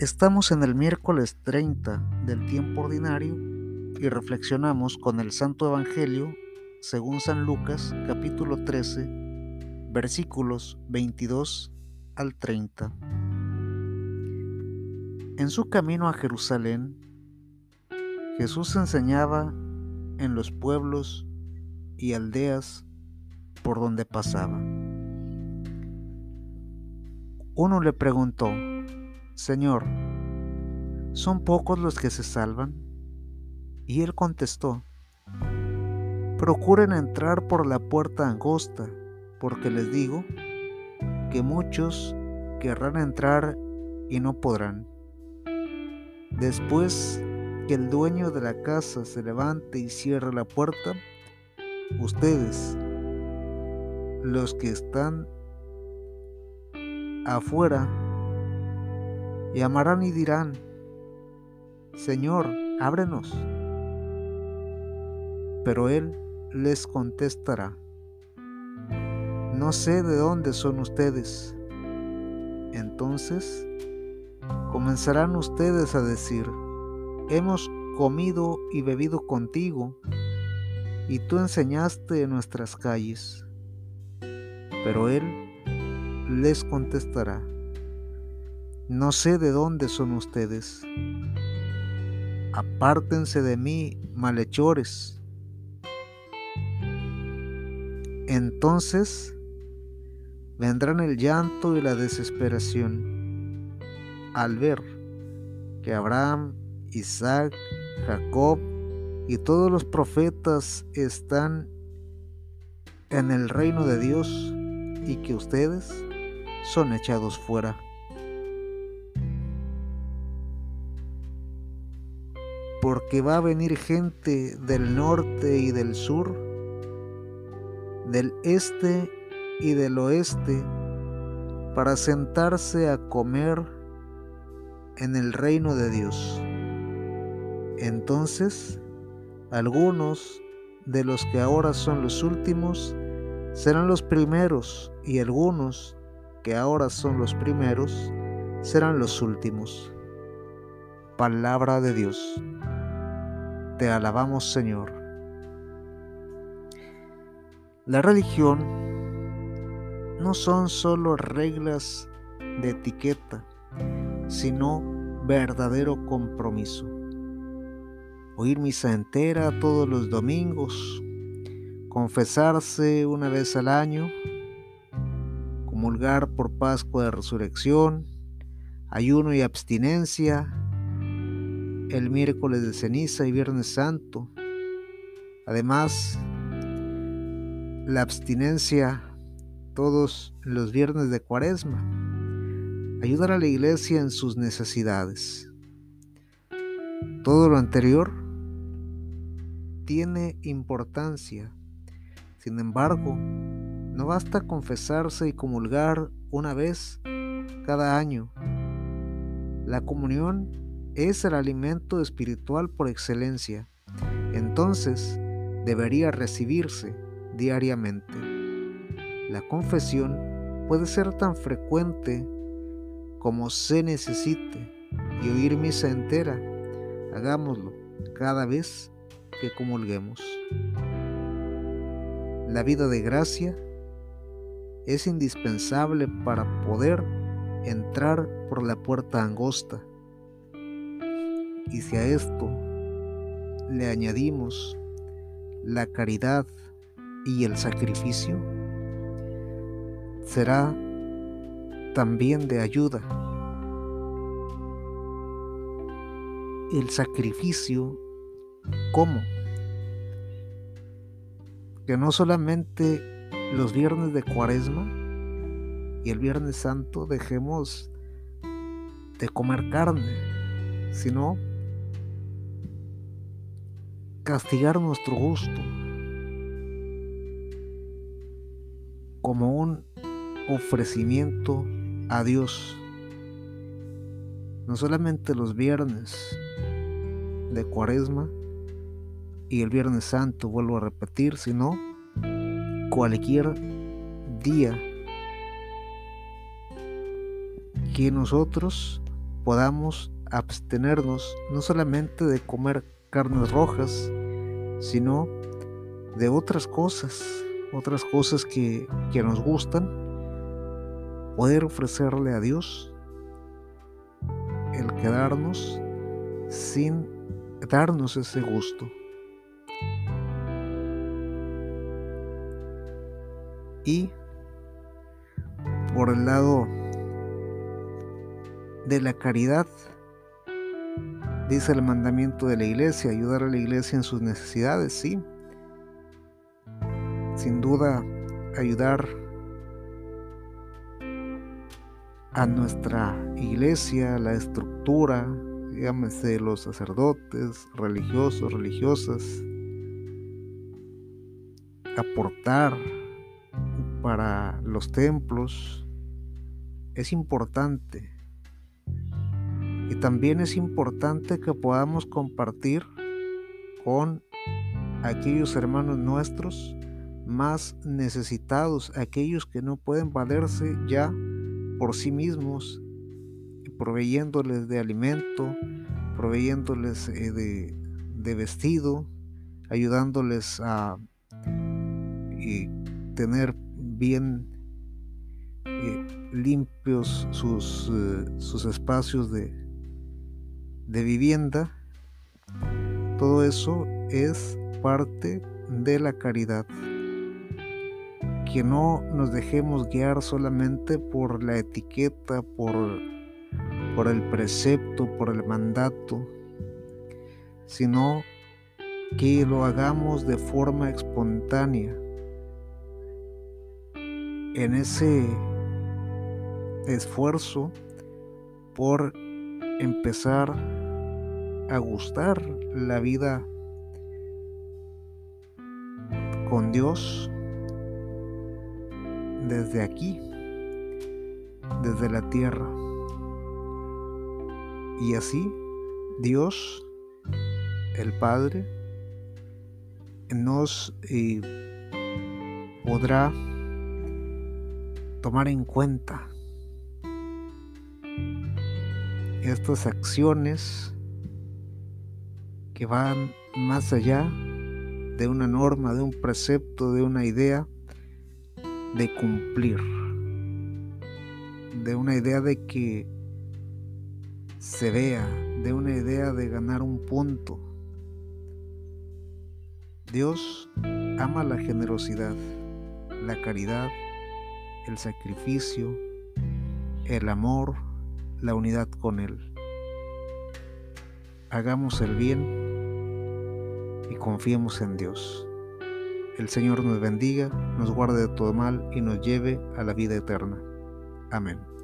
Estamos en el miércoles 30 del tiempo ordinario y reflexionamos con el Santo Evangelio según San Lucas capítulo 13 versículos 22 al 30. En su camino a Jerusalén, Jesús enseñaba en los pueblos y aldeas por donde pasaba. Uno le preguntó, Señor, ¿son pocos los que se salvan? Y él contestó, Procuren entrar por la puerta angosta, porque les digo que muchos querrán entrar y no podrán. Después que el dueño de la casa se levante y cierre la puerta, ustedes, los que están afuera, Llamarán y dirán, Señor, ábrenos. Pero Él les contestará, no sé de dónde son ustedes. Entonces comenzarán ustedes a decir, hemos comido y bebido contigo, y tú enseñaste en nuestras calles. Pero Él les contestará, no sé de dónde son ustedes. Apártense de mí, malhechores. Entonces vendrán el llanto y la desesperación al ver que Abraham, Isaac, Jacob y todos los profetas están en el reino de Dios y que ustedes son echados fuera. Porque va a venir gente del norte y del sur, del este y del oeste, para sentarse a comer en el reino de Dios. Entonces, algunos de los que ahora son los últimos serán los primeros y algunos que ahora son los primeros serán los últimos. Palabra de Dios. Te alabamos Señor. La religión no son solo reglas de etiqueta, sino verdadero compromiso. Oír misa entera todos los domingos, confesarse una vez al año, comulgar por Pascua de Resurrección, ayuno y abstinencia, el miércoles de ceniza y viernes santo. Además, la abstinencia todos los viernes de cuaresma. Ayudar a la iglesia en sus necesidades. Todo lo anterior tiene importancia. Sin embargo, no basta confesarse y comulgar una vez cada año. La comunión es el alimento espiritual por excelencia, entonces debería recibirse diariamente. La confesión puede ser tan frecuente como se necesite y oír misa entera. Hagámoslo cada vez que comulguemos. La vida de gracia es indispensable para poder entrar por la puerta angosta y si a esto le añadimos la caridad y el sacrificio, será también de ayuda. El sacrificio, ¿cómo? Que no solamente los viernes de cuaresma y el viernes santo dejemos de comer carne, sino castigar nuestro gusto como un ofrecimiento a Dios. No solamente los viernes de cuaresma y el viernes santo, vuelvo a repetir, sino cualquier día que nosotros podamos abstenernos no solamente de comer carnes rojas, sino de otras cosas, otras cosas que, que nos gustan, poder ofrecerle a Dios el quedarnos sin darnos ese gusto. Y por el lado de la caridad, dice el mandamiento de la iglesia, ayudar a la iglesia en sus necesidades, sí. Sin duda, ayudar a nuestra iglesia, la estructura, llámese los sacerdotes, religiosos, religiosas, aportar para los templos es importante. Y también es importante que podamos compartir con aquellos hermanos nuestros más necesitados, aquellos que no pueden valerse ya por sí mismos, proveyéndoles de alimento, proveyéndoles eh, de, vestido, ayudándoles a eh, tener bien eh, limpios sus, sus espacios de, de vivienda, todo eso es parte de la caridad. Que no nos dejemos guiar solamente por la etiqueta, por, por el precepto, por el mandato, sino que lo hagamos de forma espontánea en ese esfuerzo por empezar a gustar la vida con Dios desde aquí, desde la tierra. Y así Dios, el Padre, nos eh, podrá tomar en cuenta estas acciones que van más allá de una norma, de un precepto, de una idea de cumplir, de una idea de que se vea, de una idea de ganar un punto. Dios ama la generosidad, la caridad, el sacrificio, el amor, la unidad con Él. Hagamos el bien y confiemos en Dios. El Señor nos bendiga, nos guarde de todo mal y nos lleve a la vida eterna. Amén.